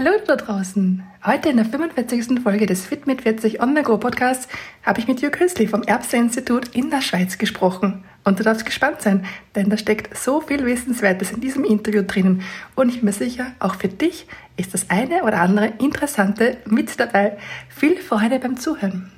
Hallo da draußen! Heute in der 45. Folge des Fit mit 40 On The Go Podcasts habe ich mit Jörg Hüsli vom Erbse-Institut in der Schweiz gesprochen. Und du darfst gespannt sein, denn da steckt so viel Wissenswertes in diesem Interview drinnen. Und ich bin mir sicher, auch für dich ist das eine oder andere Interessante mit dabei. Viel Freude beim Zuhören!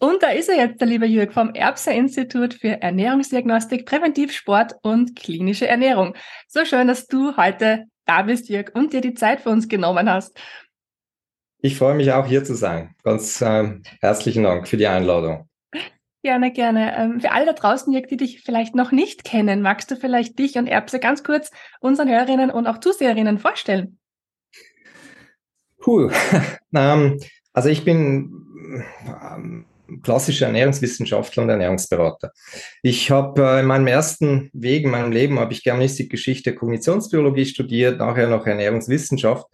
Und da ist er jetzt, der liebe Jürg vom Erbser Institut für Ernährungsdiagnostik, Präventivsport und klinische Ernährung. So schön, dass du heute da bist, Jürg, und dir die Zeit für uns genommen hast. Ich freue mich auch hier zu sein. Ganz äh, herzlichen Dank für die Einladung. Gerne, gerne. Ähm, für alle da draußen, Jörg, die dich vielleicht noch nicht kennen, magst du vielleicht dich und Erbse ganz kurz unseren Hörerinnen und auch Zuseherinnen vorstellen? Puh. ähm, also ich bin ähm, klassischer Ernährungswissenschaftler und Ernährungsberater. Ich habe äh, in meinem ersten Weg in meinem Leben habe ich Germanistik, Geschichte, Kognitionsbiologie studiert, nachher noch Ernährungswissenschaft.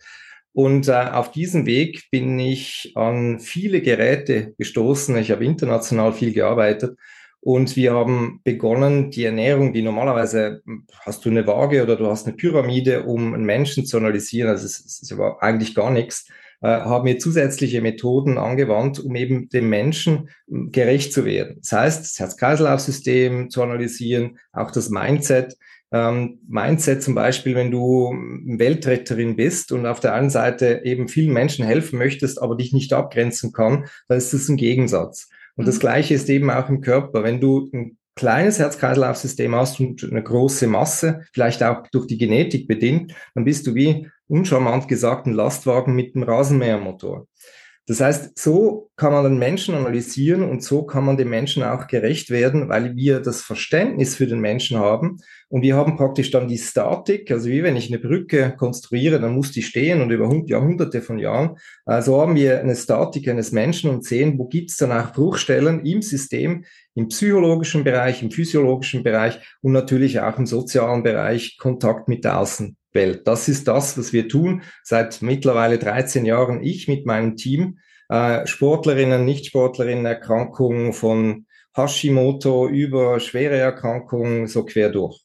Und äh, auf diesem Weg bin ich an viele Geräte gestoßen. Ich habe international viel gearbeitet und wir haben begonnen, die Ernährung, die normalerweise hast du eine Waage oder du hast eine Pyramide, um einen Menschen zu analysieren. Also es, es ist eigentlich gar nichts haben wir zusätzliche Methoden angewandt, um eben dem Menschen hm, gerecht zu werden. Das heißt, das Herz-Kreislauf-System zu analysieren, auch das Mindset. Ähm, Mindset zum Beispiel, wenn du hm, Weltretterin bist und auf der einen Seite eben vielen Menschen helfen möchtest, aber dich nicht abgrenzen kann, dann ist das ein Gegensatz. Und mhm. das Gleiche ist eben auch im Körper. Wenn du ein kleines Herz-Kreislauf-System hast und eine große Masse, vielleicht auch durch die Genetik bedingt, dann bist du wie uncharmant gesagt ein Lastwagen mit einem Rasenmähermotor. Das heißt, so kann man den Menschen analysieren und so kann man dem Menschen auch gerecht werden, weil wir das Verständnis für den Menschen haben und wir haben praktisch dann die Statik, also wie wenn ich eine Brücke konstruiere, dann muss die stehen und über Jahrhunderte von Jahren. Also haben wir eine Statik eines Menschen und sehen, wo gibt es dann auch Bruchstellen im System, im psychologischen Bereich, im physiologischen Bereich und natürlich auch im sozialen Bereich Kontakt mit der Außenwelt. Das ist das, was wir tun seit mittlerweile 13 Jahren. Ich mit meinem Team, äh, Sportlerinnen, Nicht-Sportlerinnen, Erkrankungen von Hashimoto über schwere Erkrankungen so quer durch.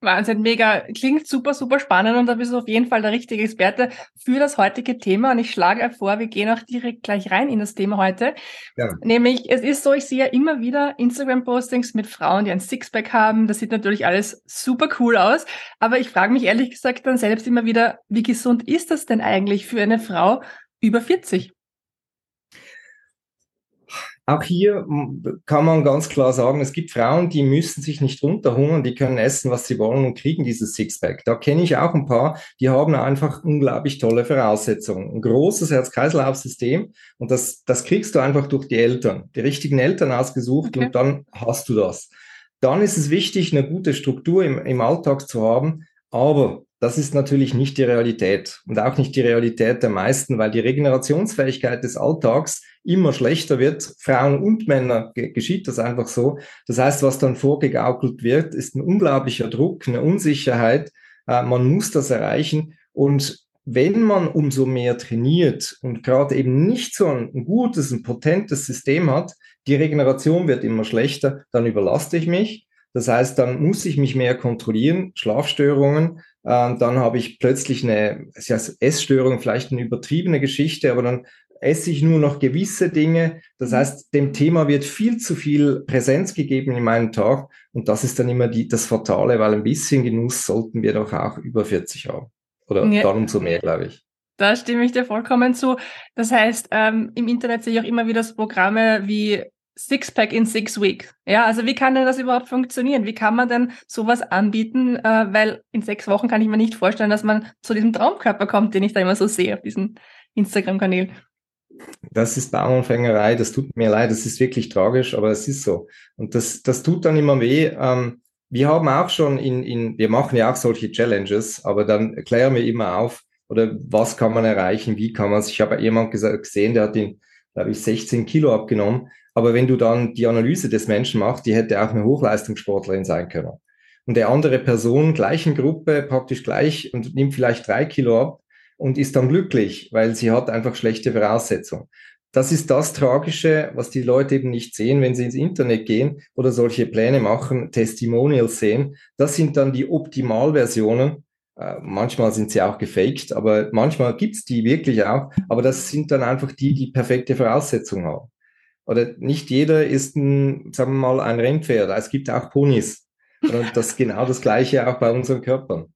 Wahnsinn, mega. Klingt super, super spannend und da bist du auf jeden Fall der richtige Experte für das heutige Thema. Und ich schlage vor, wir gehen auch direkt gleich rein in das Thema heute. Ja. Nämlich, es ist so, ich sehe ja immer wieder Instagram-Postings mit Frauen, die ein Sixpack haben. Das sieht natürlich alles super cool aus. Aber ich frage mich ehrlich gesagt dann selbst immer wieder, wie gesund ist das denn eigentlich für eine Frau über 40? Auch hier kann man ganz klar sagen, es gibt Frauen, die müssen sich nicht runterhungern, die können essen, was sie wollen und kriegen dieses Sixpack. Da kenne ich auch ein paar, die haben einfach unglaublich tolle Voraussetzungen. Ein großes Herz-Kreislauf-System und das, das kriegst du einfach durch die Eltern, die richtigen Eltern ausgesucht okay. und dann hast du das. Dann ist es wichtig, eine gute Struktur im, im Alltag zu haben, aber das ist natürlich nicht die Realität und auch nicht die Realität der meisten, weil die Regenerationsfähigkeit des Alltags immer schlechter wird. Frauen und Männer geschieht das einfach so. Das heißt, was dann vorgegaukelt wird, ist ein unglaublicher Druck, eine Unsicherheit. Äh, man muss das erreichen und wenn man umso mehr trainiert und gerade eben nicht so ein gutes, ein potentes System hat, die Regeneration wird immer schlechter, dann überlaste ich mich. Das heißt, dann muss ich mich mehr kontrollieren, Schlafstörungen, ähm, dann habe ich plötzlich eine ja, Essstörung, vielleicht eine übertriebene Geschichte, aber dann esse ich nur noch gewisse Dinge. Das mhm. heißt, dem Thema wird viel zu viel Präsenz gegeben in meinem Tag und das ist dann immer die, das Fatale, weil ein bisschen Genuss sollten wir doch auch über 40 haben. Oder ja. dann umso mehr, glaube ich. Da stimme ich dir vollkommen zu. Das heißt, ähm, im Internet sehe ich auch immer wieder so Programme wie Sixpack in six weeks. Ja, also wie kann denn das überhaupt funktionieren? Wie kann man denn sowas anbieten? Äh, weil in sechs Wochen kann ich mir nicht vorstellen, dass man zu diesem Traumkörper kommt, den ich da immer so sehe auf diesen Instagram-Kanälen. Das ist Bauernfängerei, das tut mir leid, das ist wirklich tragisch, aber es ist so. Und das, das tut dann immer weh. Ähm, wir haben auch schon in, in, wir machen ja auch solche Challenges, aber dann klären wir immer auf, oder was kann man erreichen, wie kann man es. Ich habe jemand gesehen, der hat ihn, glaube ich, 16 Kilo abgenommen. Aber wenn du dann die Analyse des Menschen machst, die hätte auch eine Hochleistungssportlerin sein können. Und der andere Person, gleichen Gruppe, praktisch gleich und nimmt vielleicht drei Kilo ab und ist dann glücklich, weil sie hat einfach schlechte Voraussetzungen. Das ist das Tragische, was die Leute eben nicht sehen, wenn sie ins Internet gehen oder solche Pläne machen, Testimonials sehen. Das sind dann die Optimalversionen. Äh, manchmal sind sie auch gefaked, aber manchmal gibt's die wirklich auch. Aber das sind dann einfach die, die perfekte Voraussetzungen haben. Oder nicht jeder ist ein, sagen wir mal, ein Rennpferd. Es gibt auch Ponys. Und das ist genau das Gleiche auch bei unseren Körpern.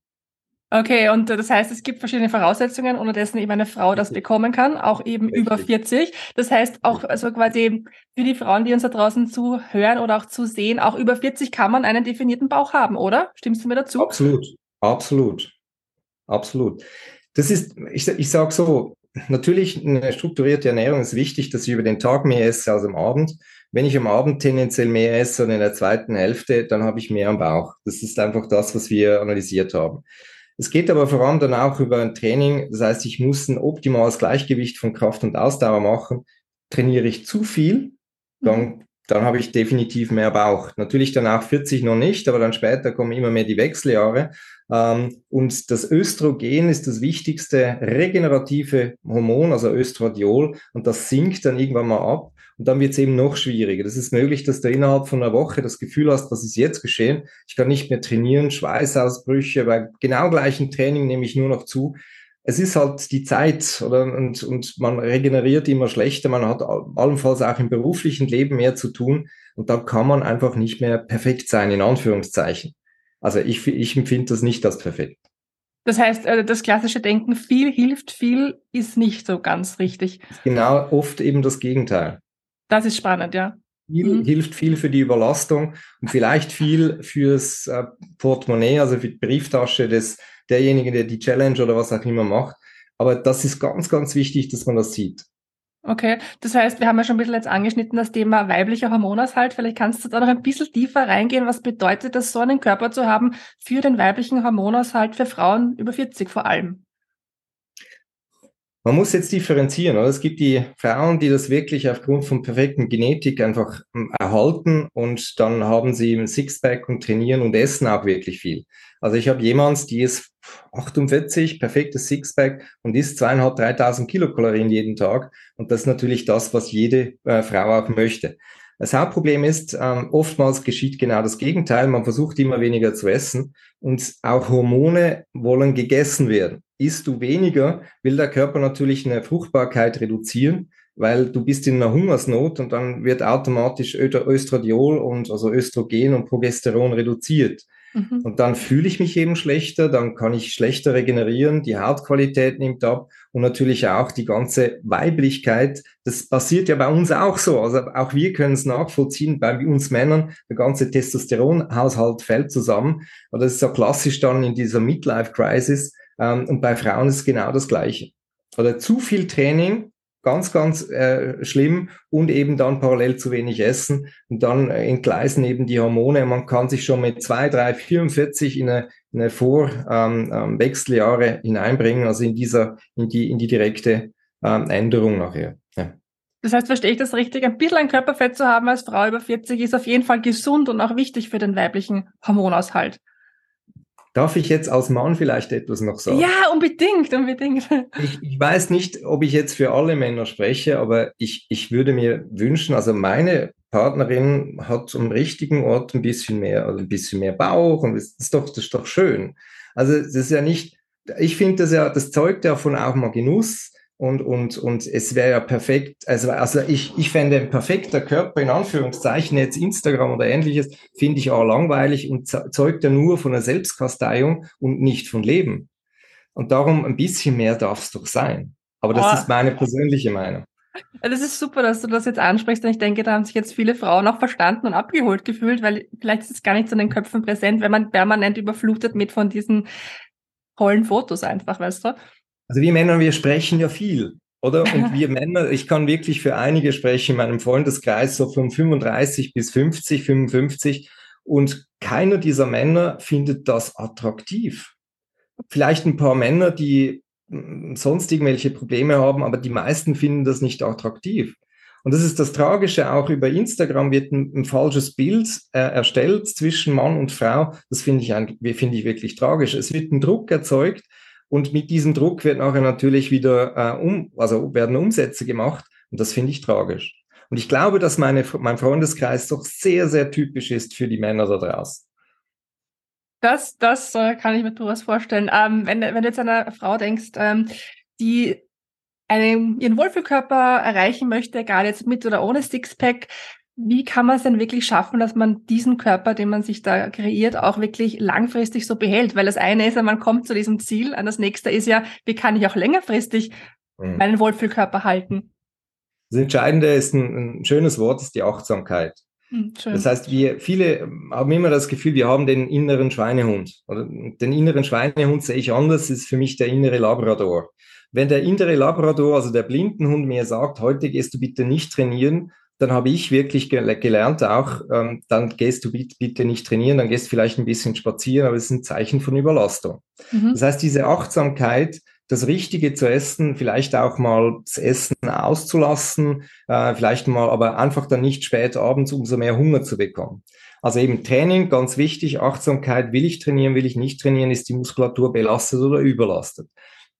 Okay, und das heißt, es gibt verschiedene Voraussetzungen, unter dessen eben eine Frau das bekommen kann, auch eben Richtig. über 40. Das heißt, auch also quasi für die Frauen, die uns da draußen zuhören oder auch zu sehen, auch über 40 kann man einen definierten Bauch haben, oder? Stimmst du mir dazu? Absolut, absolut, absolut. Das ist, ich, ich sage so, natürlich eine strukturierte Ernährung ist wichtig, dass ich über den Tag mehr esse als am Abend. Wenn ich am Abend tendenziell mehr esse und in der zweiten Hälfte, dann habe ich mehr am Bauch. Das ist einfach das, was wir analysiert haben. Es geht aber vor allem dann auch über ein Training. Das heißt, ich muss ein optimales Gleichgewicht von Kraft und Ausdauer machen. Trainiere ich zu viel, dann, mhm. dann habe ich definitiv mehr Bauch. Natürlich dann auch 40 noch nicht, aber dann später kommen immer mehr die Wechseljahre. Ähm, und das Östrogen ist das wichtigste regenerative Hormon, also Östradiol, und das sinkt dann irgendwann mal ab. Und dann wird es eben noch schwieriger. Das ist möglich, dass du innerhalb von einer Woche das Gefühl hast, was ist jetzt geschehen? Ich kann nicht mehr trainieren, Schweißausbrüche, bei genau gleichen Training nehme ich nur noch zu. Es ist halt die Zeit oder, und, und man regeneriert immer schlechter. Man hat allenfalls auch im beruflichen Leben mehr zu tun. Und dann kann man einfach nicht mehr perfekt sein, in Anführungszeichen. Also ich, ich empfinde das nicht als perfekt. Das heißt, äh, das klassische Denken, viel hilft viel, ist nicht so ganz richtig. Genau, oft eben das Gegenteil. Das ist spannend, ja. Viel mhm. hilft viel für die Überlastung und vielleicht viel fürs äh, Portemonnaie, also für die Brieftasche des derjenigen, der die Challenge oder was auch immer macht. Aber das ist ganz, ganz wichtig, dass man das sieht. Okay, das heißt, wir haben ja schon ein bisschen jetzt angeschnitten das Thema weiblicher Hormonaushalt. Vielleicht kannst du da noch ein bisschen tiefer reingehen. Was bedeutet das, so einen Körper zu haben für den weiblichen Hormonaushalt für Frauen über 40 vor allem? Man muss jetzt differenzieren. Oder? Es gibt die Frauen, die das wirklich aufgrund von perfekten Genetik einfach ähm, erhalten und dann haben sie ein Sixpack und trainieren und essen auch wirklich viel. Also ich habe jemand, die ist 48, perfektes Sixpack und isst zweieinhalb, dreitausend Kilokalorien jeden Tag. Und das ist natürlich das, was jede äh, Frau auch möchte. Das Hauptproblem ist, ähm, oftmals geschieht genau das Gegenteil. Man versucht immer weniger zu essen und auch Hormone wollen gegessen werden. Isst du weniger, will der Körper natürlich eine Fruchtbarkeit reduzieren, weil du bist in einer Hungersnot und dann wird automatisch Östradiol und also Östrogen und Progesteron reduziert. Mhm. Und dann fühle ich mich eben schlechter, dann kann ich schlechter regenerieren, die Hautqualität nimmt ab und natürlich auch die ganze Weiblichkeit. Das passiert ja bei uns auch so. Also auch wir können es nachvollziehen, bei uns Männern, der ganze Testosteronhaushalt fällt zusammen. Aber das ist ja klassisch dann in dieser Midlife-Crisis. Ähm, und bei Frauen ist genau das Gleiche. Oder zu viel Training ganz, ganz äh, schlimm und eben dann parallel zu wenig essen und dann äh, entgleisen eben die Hormone. Man kann sich schon mit zwei, drei, 44 in eine, in eine Vorwechseljahre ähm, ähm hineinbringen, also in dieser, in die, in die direkte ähm, Änderung nachher. Ja. Das heißt, verstehe ich das richtig? Ein bisschen ein Körperfett zu haben als Frau über 40 ist auf jeden Fall gesund und auch wichtig für den weiblichen Hormonaushalt. Darf ich jetzt als Mann vielleicht etwas noch sagen? Ja, unbedingt, unbedingt. Ich, ich weiß nicht, ob ich jetzt für alle Männer spreche, aber ich, ich würde mir wünschen, also meine Partnerin hat am richtigen Ort ein bisschen mehr, also ein bisschen mehr Bauch und das ist doch, das ist doch schön. Also das ist ja nicht, ich finde das ja, das zeugt ja von auch mal Genuss und, und, und es wäre ja perfekt, also, also ich, ich fände ein perfekter Körper, in Anführungszeichen, jetzt Instagram oder ähnliches, finde ich auch langweilig und zeugt ja nur von der Selbstkasteiung und nicht von Leben. Und darum ein bisschen mehr darf es doch sein. Aber das oh. ist meine persönliche Meinung. Das ist super, dass du das jetzt ansprichst. Und ich denke, da haben sich jetzt viele Frauen auch verstanden und abgeholt gefühlt, weil vielleicht ist es gar nicht so in den Köpfen präsent, wenn man permanent überflutet mit von diesen tollen Fotos einfach, weißt du? Also wir Männer, wir sprechen ja viel, oder? Und wir Männer, ich kann wirklich für einige sprechen in meinem Freundeskreis, so von 35 bis 50, 55. Und keiner dieser Männer findet das attraktiv. Vielleicht ein paar Männer, die hm, sonst irgendwelche Probleme haben, aber die meisten finden das nicht attraktiv. Und das ist das Tragische, auch über Instagram wird ein, ein falsches Bild äh, erstellt zwischen Mann und Frau. Das finde ich, ein, finde ich wirklich tragisch. Es wird ein Druck erzeugt und mit diesem Druck wird nachher natürlich wieder äh, um, also werden Umsätze gemacht und das finde ich tragisch. Und ich glaube, dass meine, mein Freundeskreis doch sehr, sehr typisch ist für die Männer da draußen. Das, das äh, kann ich mir durchaus vorstellen. Ähm, wenn, wenn du jetzt an eine Frau denkst, ähm, die einen, ihren Wohlfühlkörper erreichen möchte, egal jetzt mit oder ohne Sixpack, wie kann man es denn wirklich schaffen, dass man diesen Körper, den man sich da kreiert, auch wirklich langfristig so behält? Weil das eine ist ja, man kommt zu diesem Ziel, und das nächste ist ja, wie kann ich auch längerfristig mhm. meinen Wohlfühlkörper halten? Das Entscheidende ist ein, ein schönes Wort, ist die Achtsamkeit. Mhm, das heißt, wir viele haben immer das Gefühl, wir haben den inneren Schweinehund. Oder den inneren Schweinehund sehe ich anders, ist für mich der innere Labrador. Wenn der innere Labrador, also der Blindenhund, mir sagt, heute gehst du bitte nicht trainieren, dann habe ich wirklich gelernt auch, ähm, dann gehst du bitte nicht trainieren, dann gehst vielleicht ein bisschen spazieren, aber es ist ein Zeichen von Überlastung. Mhm. Das heißt, diese Achtsamkeit, das Richtige zu essen, vielleicht auch mal das Essen auszulassen, äh, vielleicht mal, aber einfach dann nicht spät abends umso mehr Hunger zu bekommen. Also eben Training, ganz wichtig, Achtsamkeit, will ich trainieren, will ich nicht trainieren, ist die Muskulatur belastet oder überlastet.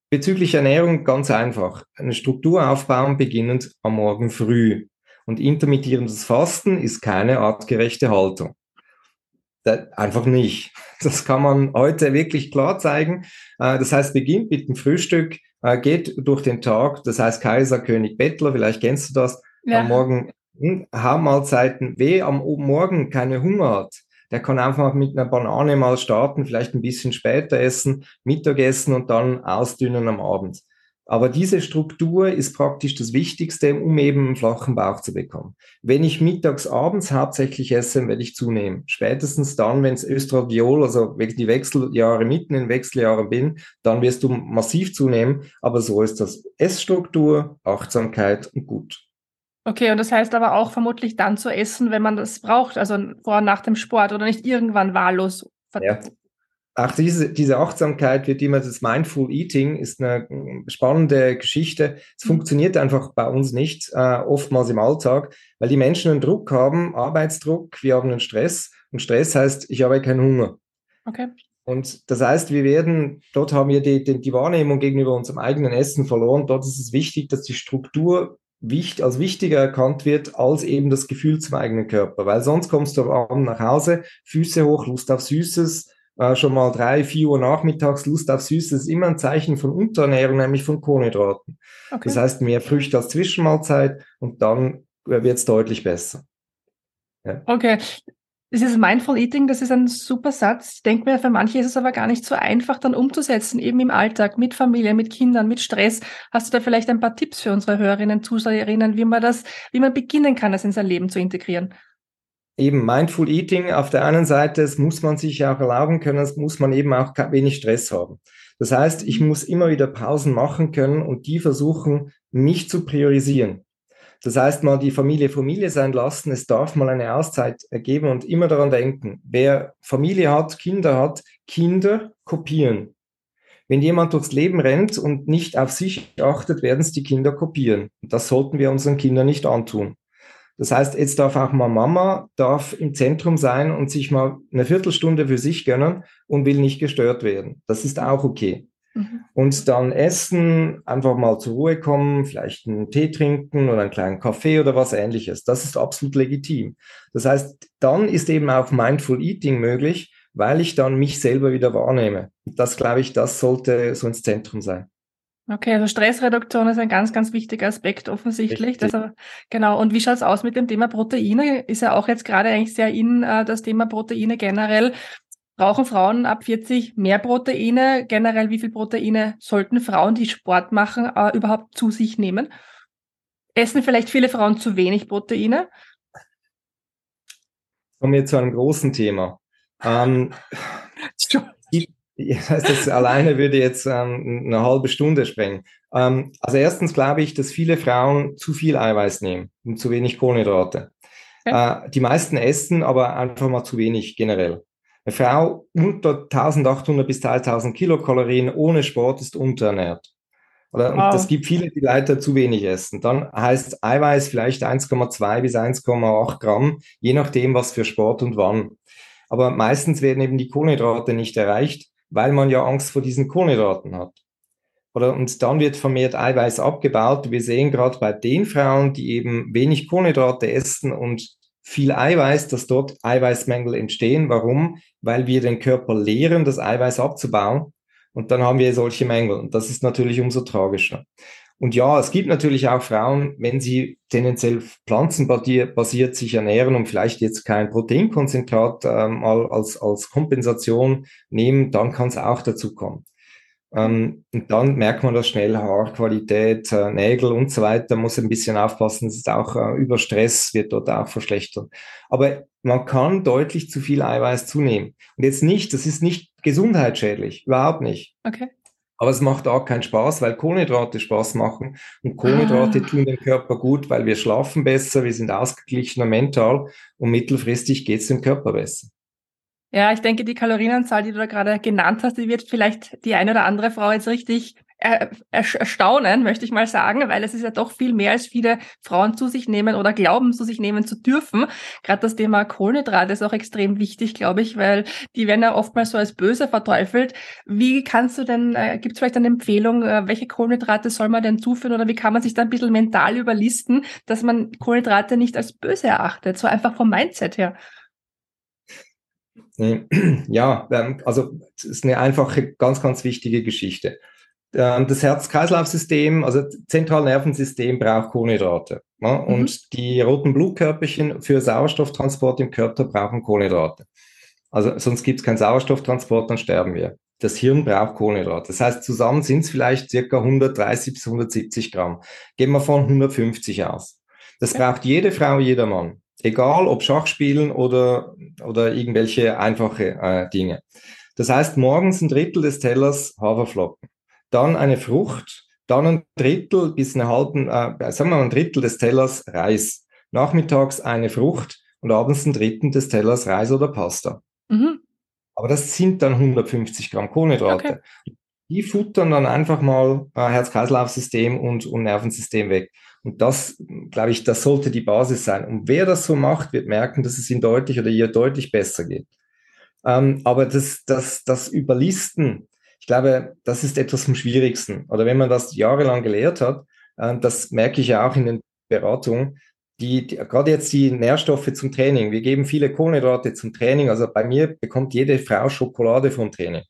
Bezüglich Ernährung ganz einfach. Eine Struktur aufbauen, beginnend am Morgen früh. Und intermittierendes Fasten ist keine artgerechte Haltung. Einfach nicht. Das kann man heute wirklich klar zeigen. Äh, das heißt, beginnt mit dem Frühstück, äh, geht durch den Tag. Das heißt, Kaiser, König, Bettler, vielleicht kennst du das. Ja. Am Morgen hm, Haarmahlzeiten. Wer am Morgen keine Hunger hat, der kann einfach mit einer Banane mal starten, vielleicht ein bisschen später essen, Mittagessen und dann ausdünnen am Abend. Aber diese Struktur ist praktisch das Wichtigste, um eben einen flachen Bauch zu bekommen. Wenn ich mittags, abends hauptsächlich esse, werde ich zunehmen. Spätestens dann, wenn es Östradiol, also wenn die Wechseljahre mitten in Wechseljahren bin, dann wirst du massiv zunehmen. Aber so ist das Essstruktur, Achtsamkeit und gut. Okay, und das heißt aber auch vermutlich dann zu essen, wenn man das braucht, also vor und nach dem Sport oder nicht irgendwann wahllos. Ja auch diese, diese Achtsamkeit wird immer, das Mindful Eating ist eine spannende Geschichte. Es mhm. funktioniert einfach bei uns nicht, äh, oftmals im Alltag, weil die Menschen einen Druck haben, Arbeitsdruck, wir haben einen Stress und Stress heißt, ich habe keinen Hunger. Okay. Und das heißt, wir werden, dort haben wir die, die, die Wahrnehmung gegenüber unserem eigenen Essen verloren. Dort ist es wichtig, dass die Struktur wichtig, als wichtiger erkannt wird als eben das Gefühl zum eigenen Körper. Weil sonst kommst du am Abend nach Hause, Füße hoch, Lust auf Süßes, äh, schon mal drei, vier Uhr nachmittags Lust auf Süßes ist immer ein Zeichen von Unterernährung, nämlich von Kohlenhydraten. Okay. Das heißt, mehr Früchte als Zwischenmahlzeit und dann wird es deutlich besser. Ja. Okay. Dieses Mindful Eating, das ist ein super Satz. Ich denke mir, für manche ist es aber gar nicht so einfach, dann umzusetzen, eben im Alltag, mit Familie, mit Kindern, mit Stress. Hast du da vielleicht ein paar Tipps für unsere Hörerinnen, Zuseherinnen, wie man das, wie man beginnen kann, das in sein Leben zu integrieren? Eben Mindful Eating auf der einen Seite, es muss man sich auch erlauben können, es muss man eben auch wenig Stress haben. Das heißt, ich muss immer wieder Pausen machen können und die versuchen, mich zu priorisieren. Das heißt, mal die Familie Familie sein lassen, es darf mal eine Auszeit ergeben und immer daran denken, wer Familie hat, Kinder hat, Kinder kopieren. Wenn jemand durchs Leben rennt und nicht auf sich achtet, werden es die Kinder kopieren. Das sollten wir unseren Kindern nicht antun. Das heißt, jetzt darf auch mal Mama darf im Zentrum sein und sich mal eine Viertelstunde für sich gönnen und will nicht gestört werden. Das ist auch okay. Mhm. Und dann essen, einfach mal zur Ruhe kommen, vielleicht einen Tee trinken oder einen kleinen Kaffee oder was ähnliches. Das ist absolut legitim. Das heißt, dann ist eben auch Mindful Eating möglich, weil ich dann mich selber wieder wahrnehme. Das glaube ich, das sollte so ins Zentrum sein. Okay, also Stressreduktion ist ein ganz, ganz wichtiger Aspekt offensichtlich. Also, genau. Und wie schaut's aus mit dem Thema Proteine? Ist ja auch jetzt gerade eigentlich sehr in äh, das Thema Proteine generell. Brauchen Frauen ab 40 mehr Proteine? Generell, wie viel Proteine sollten Frauen, die Sport machen, äh, überhaupt zu sich nehmen? Essen vielleicht viele Frauen zu wenig Proteine? Kommen wir zu einem großen Thema. Ähm, das alleine würde jetzt ähm, eine halbe Stunde sprengen. Ähm, also erstens glaube ich, dass viele Frauen zu viel Eiweiß nehmen und zu wenig Kohlenhydrate. Okay. Äh, die meisten essen aber einfach mal zu wenig generell. Eine Frau unter 1800 bis 2000 Kilokalorien ohne Sport ist unterernährt. Oder? Wow. Es gibt viele, die leider zu wenig essen. Dann heißt Eiweiß vielleicht 1,2 bis 1,8 Gramm, je nachdem, was für Sport und wann. Aber meistens werden eben die Kohlenhydrate nicht erreicht, weil man ja Angst vor diesen Kohlenhydraten hat. Oder, und dann wird vermehrt Eiweiß abgebaut. Wir sehen gerade bei den Frauen, die eben wenig Kohlenhydrate essen und viel Eiweiß, dass dort Eiweißmängel entstehen. Warum? Weil wir den Körper lehren, das Eiweiß abzubauen. Und dann haben wir solche Mängel. Und das ist natürlich umso tragischer. Und ja, es gibt natürlich auch Frauen, wenn sie tendenziell pflanzenbasiert sich ernähren und vielleicht jetzt kein Proteinkonzentrat ähm, als, als Kompensation nehmen, dann kann es auch dazu kommen. Ähm, und dann merkt man das schnell, Haarqualität, äh, Nägel und so weiter, muss ein bisschen aufpassen, das ist auch äh, über Stress, wird dort auch verschlechtert. Aber man kann deutlich zu viel Eiweiß zunehmen. Und jetzt nicht, das ist nicht gesundheitsschädlich, überhaupt nicht. Okay. Aber es macht auch keinen Spaß, weil Kohlenhydrate Spaß machen. Und Kohlenhydrate ah. tun dem Körper gut, weil wir schlafen besser, wir sind ausgeglichener mental und mittelfristig geht es dem Körper besser. Ja, ich denke, die Kalorienanzahl, die du da gerade genannt hast, die wird vielleicht die eine oder andere Frau jetzt richtig erstaunen, möchte ich mal sagen, weil es ist ja doch viel mehr, als viele Frauen zu sich nehmen oder glauben, zu sich nehmen zu dürfen. Gerade das Thema Kohlenhydrate ist auch extrem wichtig, glaube ich, weil die werden ja oftmals so als böse verteufelt. Wie kannst du denn, äh, gibt es vielleicht eine Empfehlung, äh, welche Kohlenhydrate soll man denn zuführen oder wie kann man sich da ein bisschen mental überlisten, dass man Kohlenhydrate nicht als böse erachtet, so einfach vom Mindset her? Ja, ähm, also es ist eine einfache, ganz, ganz wichtige Geschichte. Ähm, das Herz-Kreislauf-System, also Zentralnervensystem braucht Kohlenhydrate. Ja? Mhm. Und die roten Blutkörperchen für Sauerstofftransport im Körper brauchen Kohlenhydrate. Also sonst gibt es keinen Sauerstofftransport, dann sterben wir. Das Hirn braucht Kohlenhydrate. Das heißt, zusammen sind es vielleicht circa 130 bis 170 Gramm. Gehen wir von 150 aus. Das braucht jede Frau, jeder Mann. Egal ob Schachspielen oder, oder irgendwelche einfache äh, Dinge. Das heißt, morgens ein Drittel des Tellers Haferflocken, dann eine Frucht, dann ein Drittel bis eine halben, äh, sagen wir mal ein Drittel des Tellers Reis. Nachmittags eine Frucht und abends ein Drittel des Tellers Reis oder Pasta. Mhm. Aber das sind dann 150 Gramm Kohlenhydrate. Okay. Die futtern dann einfach mal äh, Herz-Kreislauf-System und, und Nervensystem weg. Und das, glaube ich, das sollte die Basis sein. Und wer das so macht, wird merken, dass es ihm deutlich oder ihr deutlich besser geht. Ähm, aber das, das, das Überlisten, ich glaube, das ist etwas vom Schwierigsten. Oder wenn man das jahrelang gelehrt hat, äh, das merke ich ja auch in den Beratungen, die, die, gerade jetzt die Nährstoffe zum Training. Wir geben viele Kohlenhydrate zum Training. Also bei mir bekommt jede Frau Schokolade vom Training.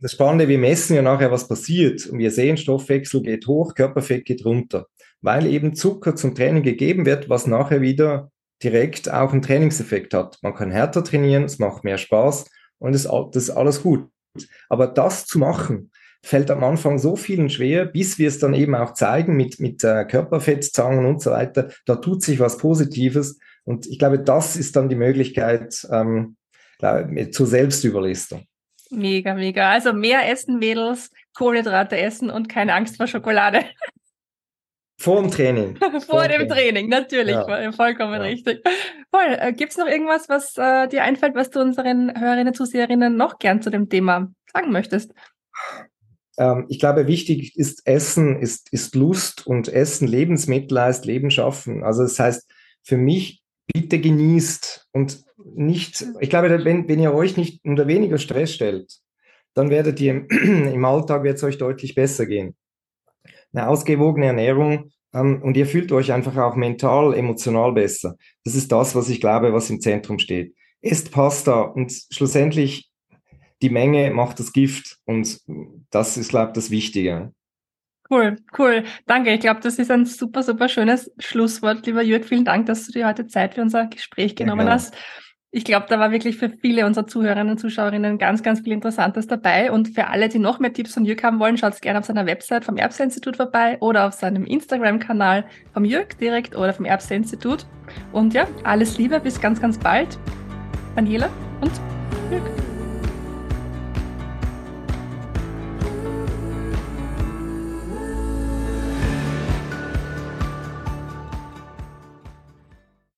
das Spannende, wir messen ja nachher, was passiert. Und wir sehen, Stoffwechsel geht hoch, Körperfett geht runter weil eben Zucker zum Training gegeben wird, was nachher wieder direkt auch einen Trainingseffekt hat. Man kann härter trainieren, es macht mehr Spaß und es, das ist alles gut. Aber das zu machen, fällt am Anfang so vielen schwer, bis wir es dann eben auch zeigen mit, mit äh, Körperfettzangen und so weiter. Da tut sich was Positives. Und ich glaube, das ist dann die Möglichkeit ähm, zur Selbstüberlistung. Mega, mega. Also mehr essen, Mädels, Kohlenhydrate essen und keine Angst vor Schokolade. Vor dem Training. Vor, Vor dem Training, Training natürlich, ja. vollkommen ja. richtig. Voll. Äh, Gibt es noch irgendwas, was äh, dir einfällt, was du unseren Hörerinnen, Zuseherinnen noch gern zu dem Thema sagen möchtest? Ähm, ich glaube, wichtig ist Essen, ist, ist Lust und Essen, Lebensmittel heißt Leben schaffen. Also das heißt, für mich, bitte genießt und nicht, ich glaube, wenn, wenn ihr euch nicht unter weniger Stress stellt, dann werdet ihr im Alltag wird es euch deutlich besser gehen. Eine ausgewogene Ernährung ähm, und ihr fühlt euch einfach auch mental, emotional besser. Das ist das, was ich glaube, was im Zentrum steht. Esst Pasta und schlussendlich die Menge macht das Gift und das ist, glaube ich, das Wichtige. Cool, cool. Danke. Ich glaube, das ist ein super, super schönes Schlusswort. Lieber Jürg, vielen Dank, dass du dir heute Zeit für unser Gespräch genommen ja, hast. Ich glaube, da war wirklich für viele unserer Zuhörerinnen und Zuschauerinnen ganz, ganz viel Interessantes dabei. Und für alle, die noch mehr Tipps von Jürg haben wollen, schaut gerne auf seiner Website vom Erbse-Institut vorbei oder auf seinem Instagram-Kanal vom Jürg direkt oder vom Erbse-Institut. Und ja, alles Liebe, bis ganz, ganz bald. Daniela und Jürg.